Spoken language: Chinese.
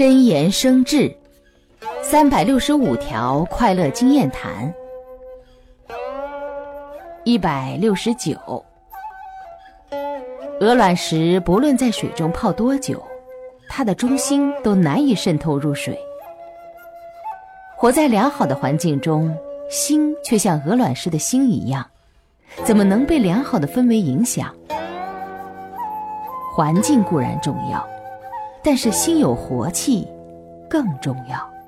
真言生智，三百六十五条快乐经验谈。一百六十九，鹅卵石不论在水中泡多久，它的中心都难以渗透入水。活在良好的环境中，心却像鹅卵石的心一样，怎么能被良好的氛围影响？环境固然重要。但是心有活气更重要。